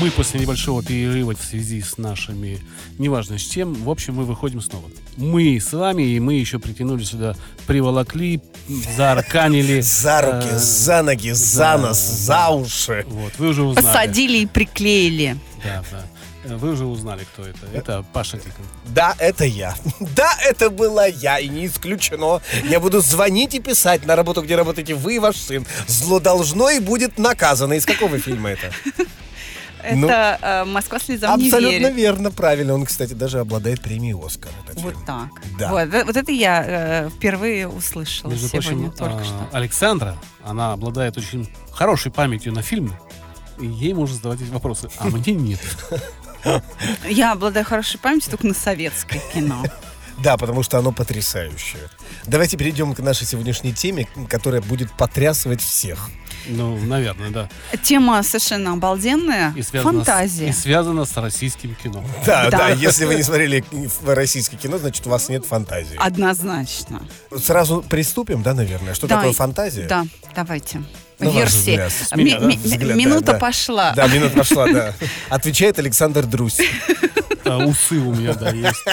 мы после небольшого перерыва в связи с нашими, неважно с чем, в общем, мы выходим снова. Мы с вами, и мы еще притянули сюда, приволокли, заарканили. За руки, э, за ноги, за нос, за уши. Вот, вы уже узнали. Посадили и приклеили. Да, да. Вы уже узнали, кто это. Это Паша Тикон. Да, это я. Да, это была я, и не исключено. Я буду звонить и писать на работу, где работаете вы и ваш сын. Зло должно и будет наказано. Из какого фильма это? Это ну, э, Москва слезам не Абсолютно верит. верно, правильно. Он, кстати, даже обладает премией Оскар. Вот так. Да. Вот, вот это я э, впервые услышала Между сегодня, прочим, только а, что. Александра, она обладает очень хорошей памятью на фильмы. И ей можно задавать эти вопросы, а мне нет. Я обладаю хорошей памятью только на советское кино. Да, потому что оно потрясающее. Давайте перейдем к нашей сегодняшней теме, которая будет потрясывать всех. Ну, наверное, да. Тема совершенно обалденная. И Фантазия. С, и связана с российским кино. Да, да, да. Если вы не смотрели российское кино, значит, у вас нет фантазии. Однозначно. Сразу приступим, да, наверное? Что да, такое фантазия? Да, давайте. Ну, Версии. Меня, да? взгляд, минута да, пошла. Да, минута пошла, да. Отвечает Александр Друсь. А, усы у меня, да, есть.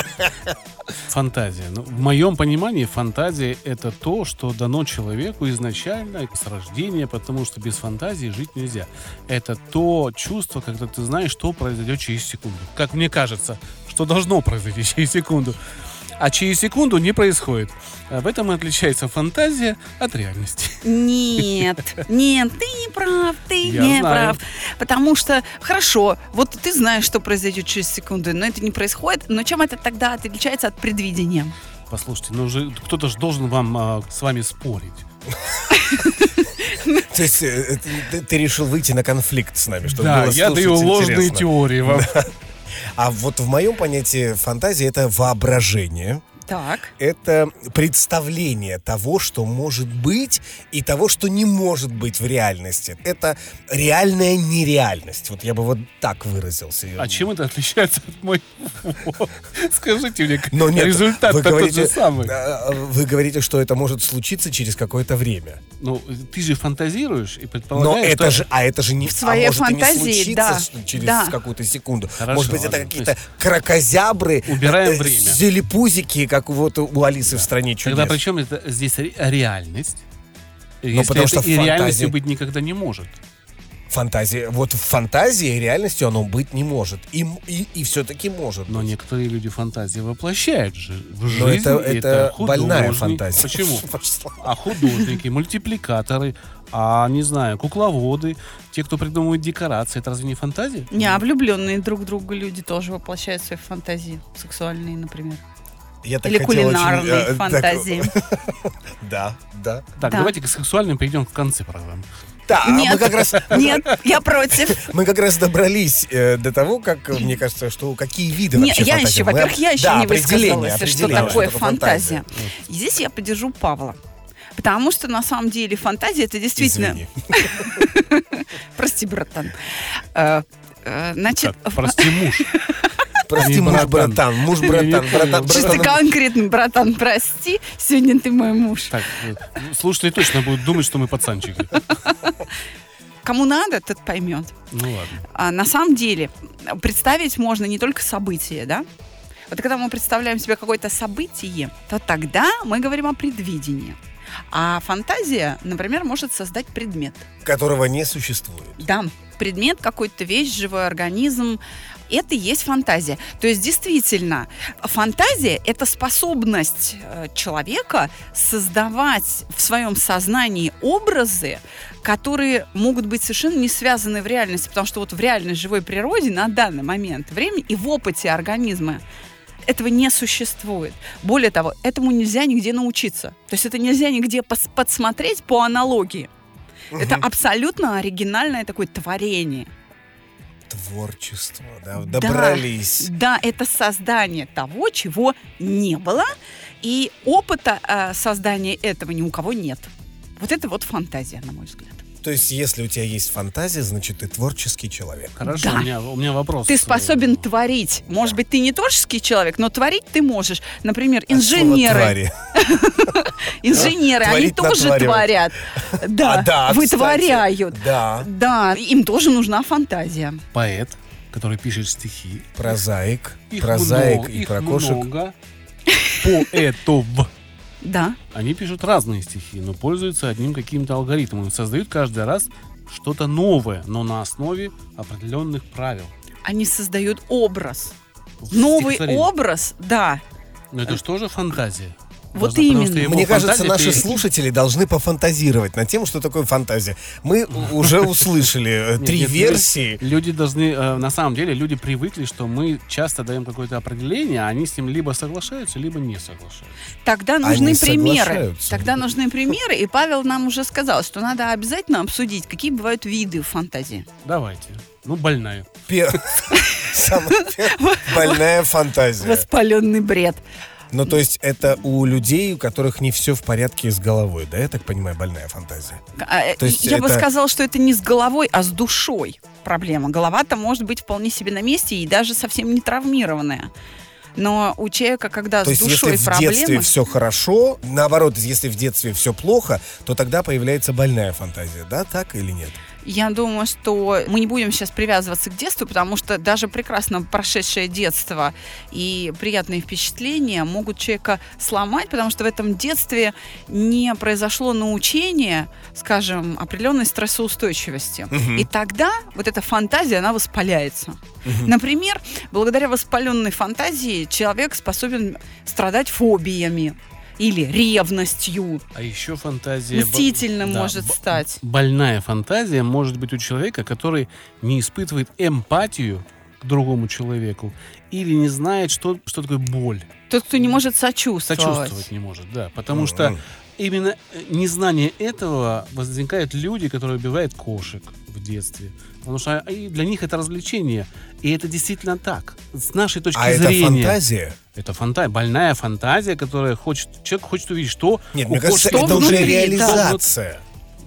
Фантазия. Ну, в моем понимании фантазия — это то, что дано человеку изначально с рождения, потому что без фантазии жить нельзя. Это то чувство, когда ты знаешь, что произойдет через секунду. Как мне кажется, что должно произойти через секунду а через секунду не происходит. В этом и отличается фантазия от реальности. Нет, нет, ты не прав, ты Я не знаю. прав. Потому что, хорошо, вот ты знаешь, что произойдет через секунду, но это не происходит. Но чем это тогда отличается от предвидения? Послушайте, ну же кто-то же должен вам а, с вами спорить. То есть э, ты, решил выйти на конфликт с нами, чтобы да, я даю ложные теории вам. А вот в моем понятии фантазия это воображение. Так. Это представление того, что может быть, и того, что не может быть в реальности. Это реальная нереальность. Вот я бы вот так выразился. А чем это отличается от моего? Скажите мне, Но нет, результат вы говорите, тот же самый. А, а, вы говорите, что это может случиться через какое-то время. Ну, ты же фантазируешь и предполагаешь, Но это же, а это же не, в своей а может фантазии, и не случиться да, через да. какую-то секунду. Хорошо, может быть, это ладно. какие-то крокозябры, Убираем э, время. зелепузики, как вот у Алисы да. в стране чудес. Тогда причем это здесь реальность? Но ну, потому что и фантазии... реальностью быть никогда не может. Фантазия. Вот в фантазии реальностью оно быть не может. И, и, и все-таки может. Но быть. некоторые люди фантазии воплощают же в жизнь. Но это, это, это больная фантазия. Почему? А художники, мультипликаторы, а, не знаю, кукловоды, те, кто придумывает декорации, это разве не фантазия? Не, а влюбленные друг друга люди тоже воплощают свои фантазии. Сексуальные, например. Я так Или кулинарные очень, фантазии. Да, да. Так, давайте к сексуальным перейдем в конце программы. Да, нет, мы как раз... Нет, я против. Мы как раз добрались э, до того, как, мне кажется, что какие виды нет, вообще я фантазии. еще, во-первых, я еще да, не высказалась, что такое что фантазия. фантазия. И здесь я поддержу Павла. Потому что на самом деле фантазия это действительно... Прости, братан. Э, э, значит... Прости, муж. Прости, муж, братан. Муж, братан. братан Чисто конкретно, братан, прости. Сегодня ты мой муж. Так, слушатели точно будут думать, что мы пацанчики. Кому надо, тот поймет. Ну ладно. А, на самом деле, представить можно не только события, да? Вот когда мы представляем себе какое-то событие, то тогда мы говорим о предвидении. А фантазия, например, может создать предмет. Которого не существует. Да, предмет, какой-то вещь, живой организм. Это и есть фантазия. То есть действительно, фантазия — это способность э, человека создавать в своем сознании образы, которые могут быть совершенно не связаны в реальности, потому что вот в реальной живой природе на данный момент времени и в опыте организма этого не существует. Более того, этому нельзя нигде научиться. То есть это нельзя нигде подсмотреть по аналогии. Угу. Это абсолютно оригинальное такое творение. Творчество, да, добрались. Да, да, это создание того, чего не было, и опыта э, создания этого ни у кого нет. Вот это вот фантазия, на мой взгляд. То есть, если у тебя есть фантазия, значит, ты творческий человек. Хорошо, Да. у, меня, у меня вопрос. Ты способен творить. Может быть, ты не творческий человек, но творить ты можешь. Например, слова инженеры. Инженеры, они тоже творят. Да, А, да, вытворяют. Да. Да, им тоже нужна фантазия. Поэт, который пишет стихи. Прозаик. Прозаик и про кошек. Поэтов. Да. Они пишут разные стихи, но пользуются одним каким-то алгоритмом. Создают каждый раз что-то новое, но на основе определенных правил. Они создают образ. В Новый образ, да. Но это же тоже фантазия. Вот Должна- именно. Мне кажется, наши слушатели должны пофантазировать на тему, что такое фантазия. Мы уже услышали э, три версии. Люди должны, э, на самом деле, люди привыкли, что мы часто даем какое-то определение, а они с ним либо соглашаются, либо не соглашаются. Тогда нужны примеры. Тогда нужны примеры, и Павел нам уже сказал, что надо обязательно обсудить, какие бывают виды фантазии. Давайте. Ну, больная. Самая первая больная фантазия. Воспаленный бред. Ну, то есть это у людей, у которых не все в порядке с головой, да, я так понимаю, больная фантазия. А, э, То есть Я бы это- сказала, что это не с головой, а с душой проблема. Голова-то может быть вполне себе на месте и даже совсем не травмированная. Но у человека, когда То с есть если душой в детстве все хорошо, наоборот, если в детстве все плохо, то тогда появляется больная фантазия, да, так или нет? Я думаю, что мы не будем сейчас привязываться к детству, потому что даже прекрасно прошедшее детство и приятные впечатления могут человека сломать, потому что в этом детстве не произошло научение, скажем, определенной стрессоустойчивости. И тогда вот эта фантазия, она воспаляется. Например, благодаря воспаленной фантазии человек способен страдать фобиями или ревностью, А еще фантазия... б- мстительным да, может стать. Больная фантазия может быть у человека, который не испытывает эмпатию к другому человеку или не знает, что, что такое боль. Тот, кто не может сочувствовать. Сочувствовать не может, да. Потому что именно э, незнание этого возникают люди, которые убивают кошек в детстве. Потому что и для них это развлечение. И это действительно так. С нашей точки А это зрения. фантазия? Это фантазия, больная фантазия, которая хочет, человек хочет увидеть, что Нет, мне кажется, кошки это уже внутри, да. реализация.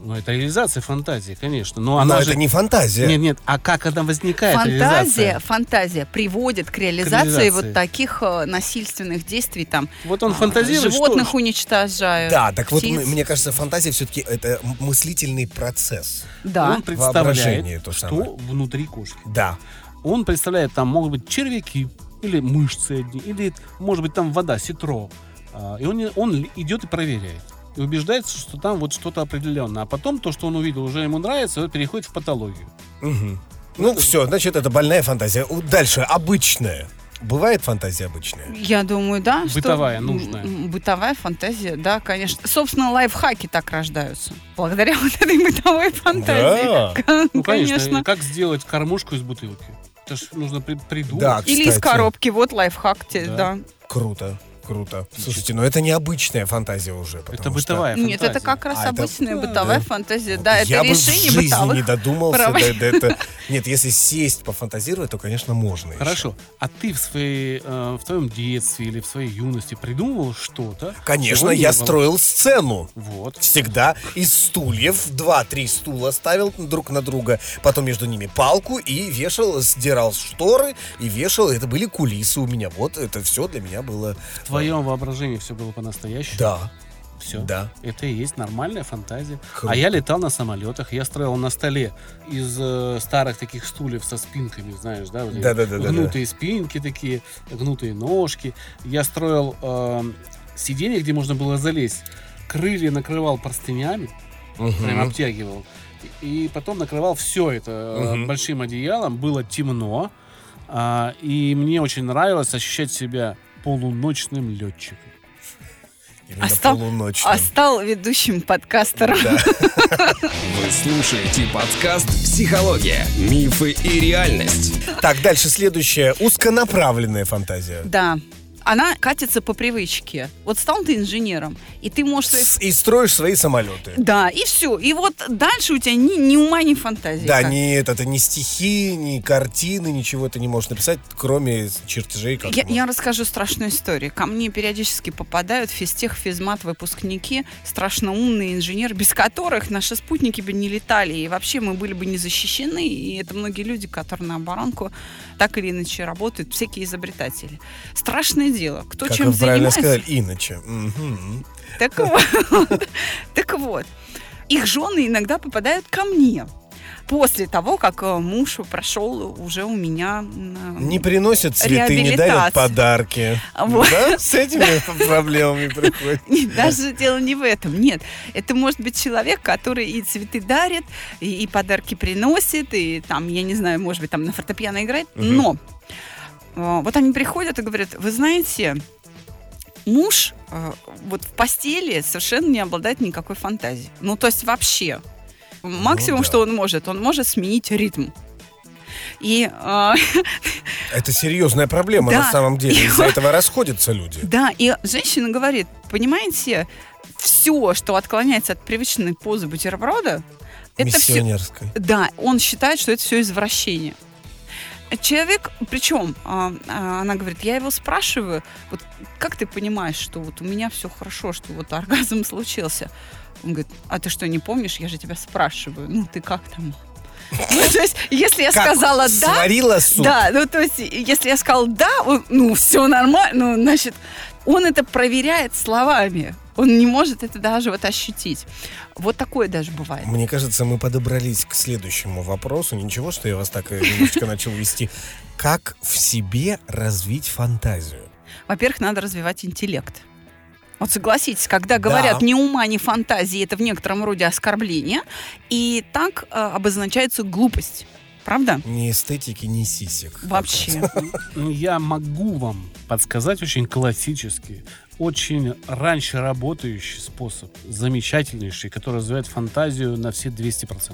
Ну, это реализация фантазии, конечно. Но Но она это же... не фантазия. Нет, нет, а как она возникает, Фантазия, реализация? фантазия приводит к реализации, реализации. вот таких э, насильственных действий, там Вот он а, фантазирует, животных что... уничтожают. Да, так вот, птиц. м- мне кажется, фантазия все-таки это мыслительный процесс. да. Он представляет, то что самое. внутри кошки. Да. Он представляет, там могут быть червяки, или мышцы одни, или, может быть, там вода, ситро. А, И он, он идет и проверяет. И убеждается, что там вот что-то определенное. А потом то, что он увидел, уже ему нравится, он переходит в патологию. Мгм. Ну, все, значит, это больная фантазия. Дальше, обычная. Бывает фантазия обычная? Я думаю, да. что- Бытовая, м, нужная. Бытовая фантазия, да, конечно. Собственно, лайфхаки так рождаются. Благодаря вот этой бытовой фантазии. Да. К- Ну, конечно. Конечно. Как сделать кормушку из бутылки? Это ж нужно при- придумать. Да, Или из кстати. коробки. Вот лайфхак, те- Да. да. Круто, круто. Слушайте, ну это необычная фантазия уже. Это потому что бытовая Нет, это фантазия. как раз А, это- обычная да, бытовая да. фантазия. Да, это Я бы в решение жизни бытовых не додумался до, проблем. до этого. Нет, если сесть пофантазировать, то, конечно, можно. еще. Хорошо. А ты в, своей, э, в твоем детстве или в своей юности придумывал что-то? Конечно, я было? строил сцену. Вот. Всегда из стульев два-три стула ставил друг на друга, потом между ними палку и вешал, сдирал шторы и вешал. Это были кулисы у меня. Вот это все для меня было. В твоем воображении все было по-настоящему? Да, Все? да. Это и есть нормальная фантазия. Круто. А я летал на самолетах, я строил на столе из э, старых таких стульев со спинками, знаешь, да? вот эти Да-да-да-да-да. Гнутые спинки такие, гнутые ножки. Я строил э, сиденье, где можно было залезть. Крылья накрывал простынями, прям Мгм. обтягивал. И, потом накрывал все это э, Мгм. большим одеялом. Было темно. а, и мне очень нравилось ощущать себя полуночным летчиком. Именно А стал- полуночным. А стал ведущим подкастером. Вы слушаете подкаст «Психология. Мифы и реальность». Так, дальше следующая. Узконаправленная фантазия. Да. Она катится по привычке. Вот стал ты инженером, и ты можешь... С- И строишь свои самолеты. Да, и все. И вот дальше у тебя ни, ни ума, ни фантазии. Да, Как- ни это, ни стихи, ни картины, ничего ты не можешь написать, кроме чертежей. Как Я, я расскажу страшную историю. Ко мне периодически попадают физтех, физмат выпускники, страшно умные инженеры, без которых наши спутники бы не летали, и вообще мы были бы не защищены. И это многие люди, которые на оборонку так или иначе работают, всякие изобретатели. Страшное дело. Кто Как чем вы правильно занимается? сказали, иначе. Мгм. Так вот. Так вот. Их жены иногда попадают ко мне. После того, как э, муж прошел уже у меня... Не приносят цветы, не дарят подарки. Вот. Да, с этими проблемами приходят. Нет, даже дело не в этом. Нет, это может быть человек, который и цветы дарит, и, и подарки приносит, и там, я не знаю, может быть, там на фортепиано играет. Мгм. Но э, вот они приходят и говорят, вы знаете, муж э, вот в постели совершенно не обладает никакой фантазией. Ну, то есть вообще. Максимум, Ну да. что он может, он может сменить ритм. И э, Это серьезная проблема Да. на самом деле. Из-за этого расходятся люди. Да, и женщина говорит, понимаете, все, что отклоняется от привычной позы бутерброда, это все... Да, он считает, что это все извращение. Человек, причем, а, а, она говорит, я его спрашиваю, вот как ты понимаешь, что вот у меня все хорошо, что вот оргазм случился? Он говорит, а ты что, не помнишь? Я же тебя спрашиваю. Ну, ты как там? Ну, то есть, если я Как сказала да, Сварила суп. да, ну то есть, если я сказал да, он, ну все нормально, ну значит, он это проверяет словами. Он не может это даже вот ощутить. Вот такое даже бывает. Мне кажется, мы подобрались к следующему вопросу. Ничего, что я вас так э, немножечко начал вести. Как в себе развить фантазию? Во-первых, надо развивать интеллект. Вот согласитесь, когда говорят Да. ни ума, ни фантазии, это в некотором роде оскорбление, и так э, обозначается глупость. Правда? Ни эстетики, ни сисек. Вообще. Ну, Я могу вам подсказать очень классический, очень раньше работающий способ, замечательнейший, который развивает фантазию на все 200%.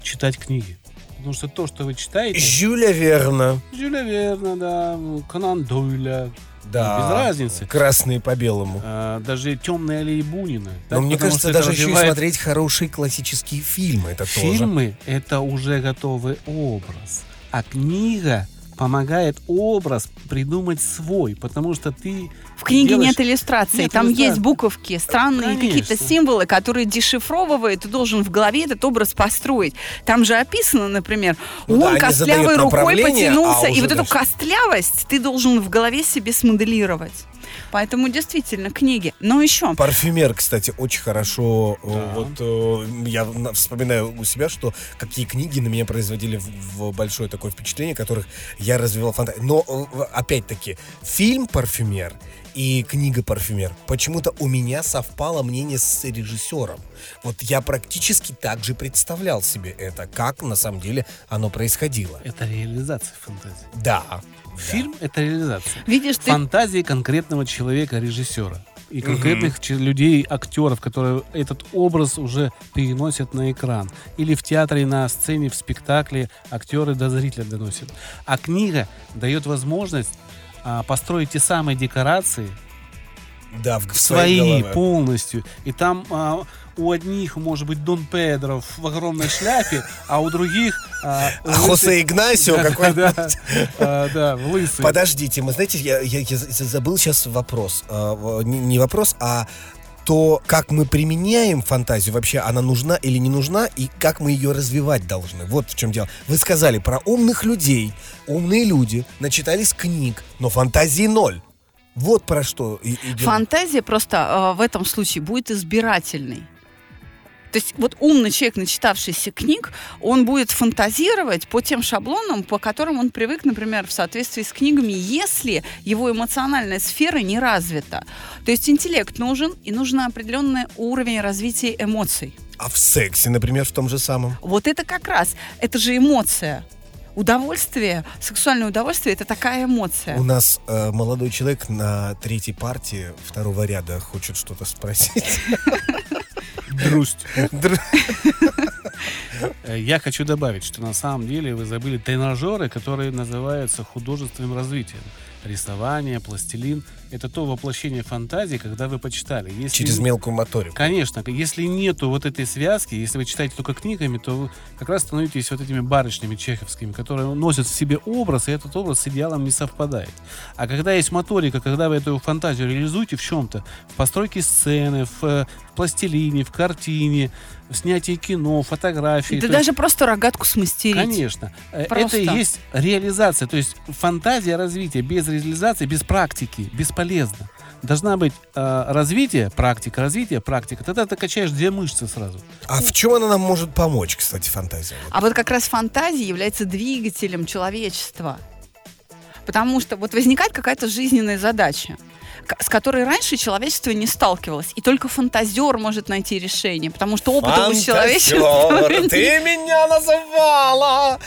Читать книги. Потому что то, что вы читаете... Жюля Верна. Жюля Верна, да, Конан Дойля, Да. без разницы. Красные по белому. а, даже «Темные аллеи Бунина». Но Так, мне потому кажется, даже еще и развивает смотреть хорошие классические фильмы. Это тоже. Фильмы — это уже готовый образ, а книга помогает образ придумать свой, потому что ты В книге делаешь- нет иллюстраций, Нет там иллюстраций. есть буковки, странные какие-то символы, которые дешифровывает, ты должен в голове этот образ построить. Там же описано, например, Ну да, он они костлявой рукой потянулся, а и вот эту дальше. костлявость ты должен в голове себе смоделировать. Поэтому действительно книги. Но еще Парфюмер, кстати, очень хорошо. э, Да. Вот э, я на- вспоминаю у себя, что какие книги на меня производили в, в большое такое впечатление, которых я развивал фантазию. Но э, опять-таки фильм Парфюмер и книга Парфюмер почему-то у меня совпало мнение с режиссером. Вот я практически так же представлял себе это, как на самом деле оно происходило. Это реализация фантазии. Да. Фильм — это реализация. видишь, ты Фантазии конкретного человека, режиссера. И конкретных че- людей, актеров, которые этот образ уже переносят на экран. Или в театре, на сцене, в спектакле актеры до зрителя доносят. А книга дает возможность а, построить те самые декорации, Да, в, свои голове. полностью. И там а, у одних может быть Дон Педро в огромной шляпе, а у других... а, А Хосе Игнасио Да, какой-то... да, да, в лысый. Подождите, мы знаете, я, я- я за- забыл сейчас вопрос. А, не, не вопрос, а то, как мы применяем фантазию, вообще она нужна или не нужна, и как мы ее развивать должны. Вот в чем дело. Вы сказали про умных людей. Умные люди начитались книг, но фантазии ноль. Вот про что идет. Фантазия просто э, в этом случае будет избирательной. То есть вот умный человек, начитавшийся книг, он будет фантазировать по тем шаблонам, по которым он привык, например, в соответствии с книгами, если его эмоциональная сфера не развита. То есть интеллект нужен, и нужен определенный уровень развития эмоций. А в сексе, например, в том же самом. Вот это как раз, это же эмоция. Удовольствие, сексуальное удовольствие, это такая эмоция. У нас э, молодой человек на третьей партии второго ряда хочет что-то спросить. Друсть. Др- Я хочу добавить, что на самом деле вы забыли тренажеры, которые называются художественным развитием. Рисование, пластилин. Это то воплощение фантазии, когда вы почитали. Если Через мелкую моторику. Конечно, если нету вот этой связки, если вы читаете только книгами, то вы как раз становитесь вот этими барышнями чеховскими, которые носят в себе образ, и этот образ с идеалом не совпадает. А когда есть моторика, когда вы эту фантазию реализуете в чем-то, в постройке сцены, в, э, в пластилине, в картине, в снятии кино, фотографии. Да даже просто рогатку смастерить. Конечно. Э, Просто. Это и есть реализация. То есть фантазия развития без реализации, без практики бесполезна. Должна быть э, развитие, практика, развитие, практика. Тогда ты качаешь две мышцы сразу. А в чем она нам может помочь, кстати, фантазия? А вот как раз фантазия является двигателем человечества. Потому что вот возникает какая-то жизненная задача, с которой раньше человечество не сталкивалось. И только фантазер может найти решение, потому что опыта у человечества... Ты меня называла!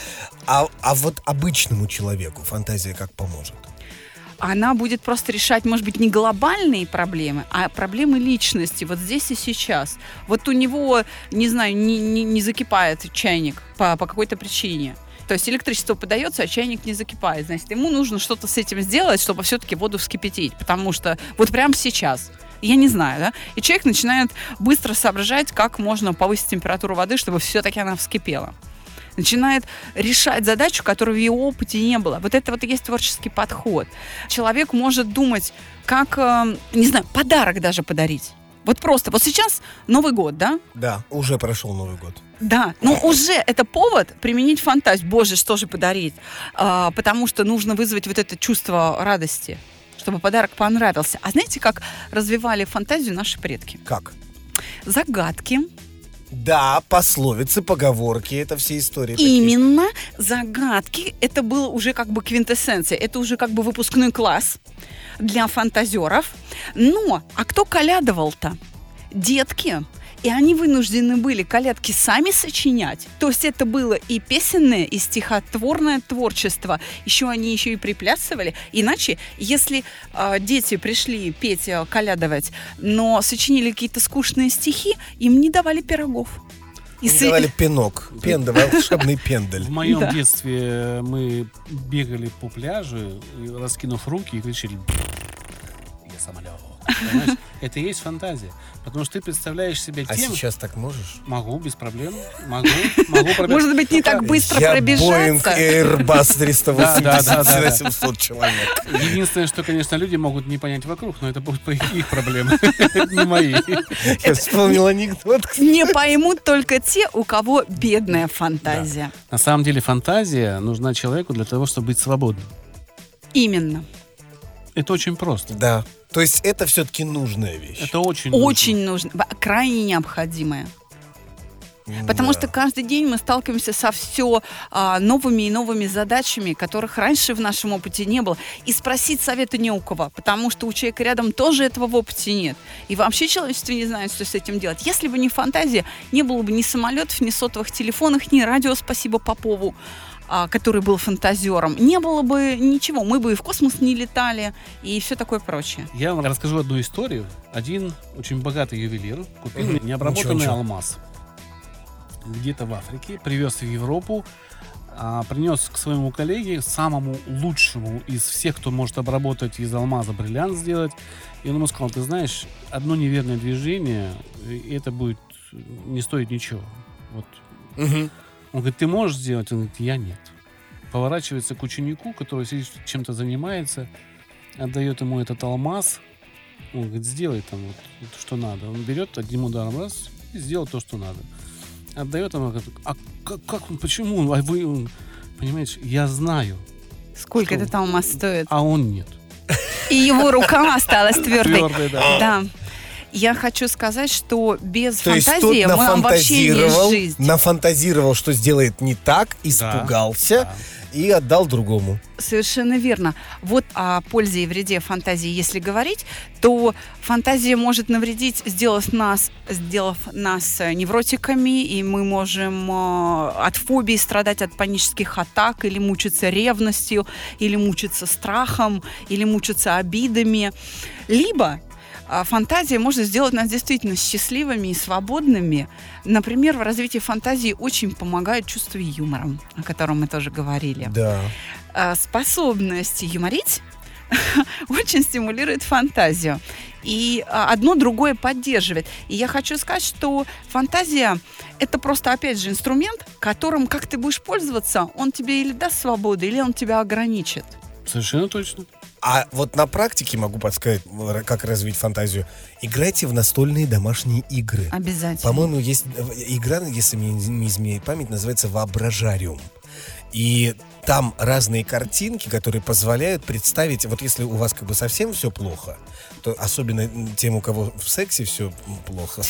А, а вот обычному человеку фантазия как поможет? она будет просто решать, может быть, не глобальные проблемы, а проблемы личности, вот здесь и сейчас. Вот у него, не знаю, не, не, не закипает чайник по, по какой-то причине. То есть электричество подается, а чайник не закипает. Значит, ему нужно что-то с этим сделать, чтобы все-таки воду вскипятить. Потому что вот прямо сейчас я не знаю, да? И человек начинает быстро соображать, как можно повысить температуру воды, чтобы все-таки она вскипела начинает решать задачу, которой в его опыте не было. Вот это вот и есть творческий подход. Человек может думать, как, э, не знаю, подарок даже подарить. Вот просто, вот сейчас Новый год, да? Да, уже прошел Новый год. Да, но уже это повод применить фантазию. Боже, что же подарить? А, потому что нужно вызвать вот это чувство радости, чтобы подарок понравился. А знаете, как развивали фантазию наши предки? Как? Загадки, Да, пословицы, поговорки, это все истории. такие. Именно загадки. Это было уже как бы квинтэссенция. Это уже как бы выпускной класс для фантазеров. Но, а кто колядовал-то? Детки. И они вынуждены были колядки сами сочинять. То есть это было и песенное, и стихотворное творчество. Еще они еще и приплясывали. Иначе, если э, дети пришли петь, э, колядовать, но сочинили какие-то скучные стихи, им не давали пирогов. И с- давали пинок. Пенда, волшебный пендель. В моем Да. детстве мы бегали по пляжу, раскинув руки и кричали «Я самолет». Понимаешь? Это и есть фантазия. Потому что ты представляешь себя А тем... сейчас так можешь? Могу, без проблем. Могу, могу пробежать. Может быть, не так быстро Я пробежаться. Airbus 380 да, да, на да. 700 человек. Единственное, что, конечно, люди могут не понять вокруг, но это будут их проблемы, не мои. Я вспомнил анекдот. Не поймут только те, у кого бедная фантазия. На самом деле фантазия нужна человеку для того, чтобы быть свободным. Именно. Это очень просто. Да. То есть это все-таки нужная вещь. Это очень нужно. Очень нужно, крайне необходимая. Потому Да. что каждый день мы сталкиваемся со все новыми и новыми задачами, которых раньше в нашем опыте не было. И спросить совета не у кого, потому что у человека рядом тоже этого в опыте нет. И вообще человечество не знает, что с этим делать. Если бы не фантазия, не было бы ни самолетов, ни сотовых телефонов, ни радио, спасибо Попову, а, который был фантазером. Не было бы ничего, мы бы и в космос не летали, и все такое прочее. Я вам расскажу одну историю. Один очень богатый ювелир купил Мгм. необработанный Ничего, ничего. алмаз. Где-то в Африке. Привез в Европу. а, принес к своему коллеге, самому лучшему из всех, кто может обработать из алмаза бриллиант сделать. И он ему сказал, ты знаешь, одно неверное движение, и это будет не стоить ничего. Вот. Мгм. Он говорит, ты можешь сделать? Он говорит, я нет. Поворачивается к ученику, который сидит, чем-то занимается, отдает ему этот алмаз. Он говорит, сделай там вот, вот что надо. Он берет одним ударом раз и сделал то, что надо. Отдает ему, говорит, а как, как он, почему? А вы, он, понимаешь, я знаю, Сколько Что? это алмаз стоит? а он нет. И его рука осталась твердой. Твердый, да. Да. Я хочу сказать, что без То есть фантазии мы вообще не жизнь. нафантазировал, что сделает не так, испугался Да. и отдал другому. Совершенно верно. Вот о пользе и вреде фантазии, если говорить, то фантазия может навредить, сделав нас, сделав нас э, невротиками, и мы можем э, от фобий страдать, от панических атак, или мучиться ревностью, или мучиться страхом, или мучиться обидами. Либо фантазия может сделать нас действительно счастливыми и свободными. Например, в развитии фантазии очень помогает чувство юмора, о котором мы тоже говорили. Да. А, способность юморить очень стимулирует фантазию. И а, одно другое поддерживает. И я хочу сказать, что фантазия это просто, опять же, инструмент, которым, как ты будешь пользоваться, он тебе или даст свободу, или он тебя ограничит. Совершенно точно. А вот на практике могу подсказать, как развить фантазию. Играйте в настольные домашние игры. Обязательно. По-моему, есть э, игра, если мне не изменяет память, называется «Воображариум». И там разные картинки, которые позволяют представить, вот если у вас как бы совсем все плохо, то особенно тем, у кого в сексе все плохо.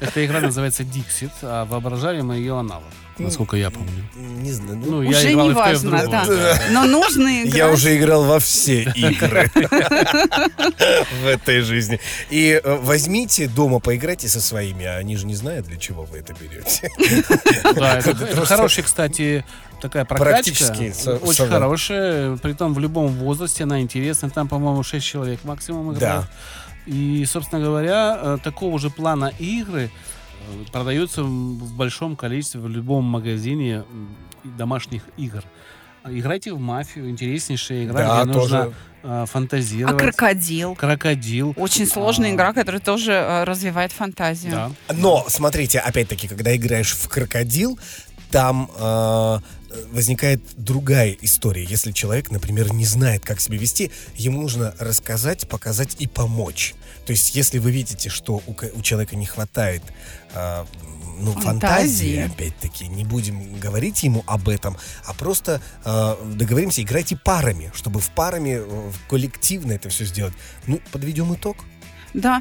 Эта игра называется Dixit, а воображаем ее аналог, насколько я помню. Не знаю. ну, Ну, я Уже играл не и в то, и в важно, другое, да. да. Но нужно играть. Я уже играл во все игры в этой жизни. И э, возьмите дома, поиграйте со своими, а они же не знают, для чего вы это берете. Да, это, хорошая, кстати, такая прокачка. Очень со- хорошая. Притом в любом возрасте она интересна. Там, по-моему, 6 человек максимум играют. И, собственно говоря, э, такого же плана игры э, продаются в большом количестве в любом магазине домашних игр. Играйте в мафию, интереснейшая игра, Да, где нужно тоже. э, А фантазировать. крокодил? Крокодил. Очень сложная А. игра, которая тоже э, развивает фантазию. Да. Но, смотрите, опять-таки, когда играешь в крокодил, там э, возникает другая история. Если человек, например, не знает, как себя вести, ему нужно рассказать, показать и помочь. То есть, если вы видите, что у, у человека не хватает э, ну, фантазии, Фантазии. опять-таки, не будем говорить ему об этом, а просто э, договоримся, играйте парами, чтобы в парами, э, коллективно это все сделать. Ну, подведем итог. Да.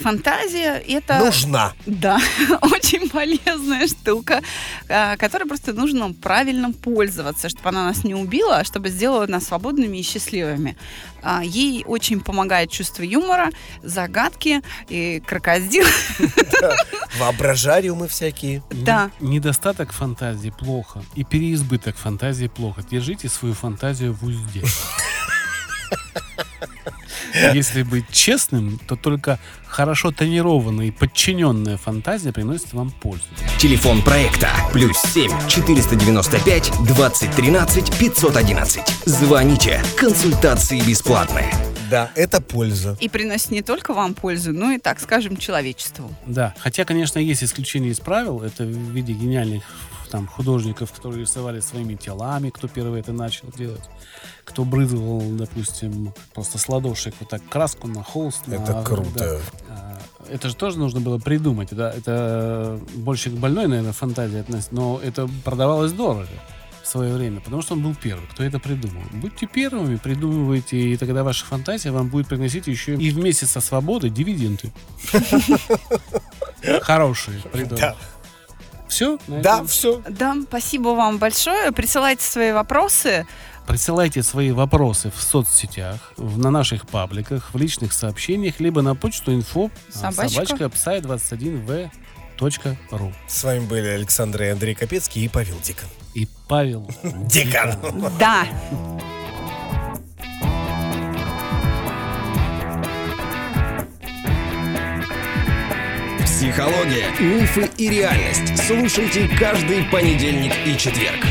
Фантазия это... Нужна. Да, очень полезная штука, а, которой просто нужно правильно пользоваться, чтобы она нас не убила, а чтобы сделала нас свободными и счастливыми. А, Ей очень помогает чувство юмора, загадки и крокодил. Воображариумы всякие. Да. Недостаток фантазии плохо. И переизбыток фантазии плохо. Держите свою фантазию в узде. Если быть честным, то только хорошо тренированная и подчиненная фантазия приносит вам пользу. Телефон проекта плюс 7 495 2013 511. Звоните. Консультации бесплатные. Да, это польза. И приносит не только вам пользу, но и, так скажем, человечеству. Да, хотя, конечно, есть исключения из правил. Это в виде гениальных там художников, которые рисовали своими телами, кто первый это начал делать, кто брызгал, допустим, просто с ладошек вот так краску на холст. Это на- круто. да. А, Это же тоже нужно было придумать, да? Это больше к больной, наверное, фантазии относится, но это продавалось дорого в свое время, потому что он был первый, кто это придумал. Будьте первыми, придумывайте, и тогда ваша фантазия вам будет приносить еще и вместе со свободой дивиденды. Хорошие придумал. Все? Да, все. Да, спасибо вам большое. Присылайте свои вопросы. Присылайте свои вопросы в соцсетях, в- на наших пабликах, в личных сообщениях, либо на почту info Собачка. собачка psi21v.ru. С вами были Александр и Андрей Капецкий и Павел Дикон. И Павел Дикон. Да. Психология, мифы и реальность. Слушайте каждый понедельник и четверг.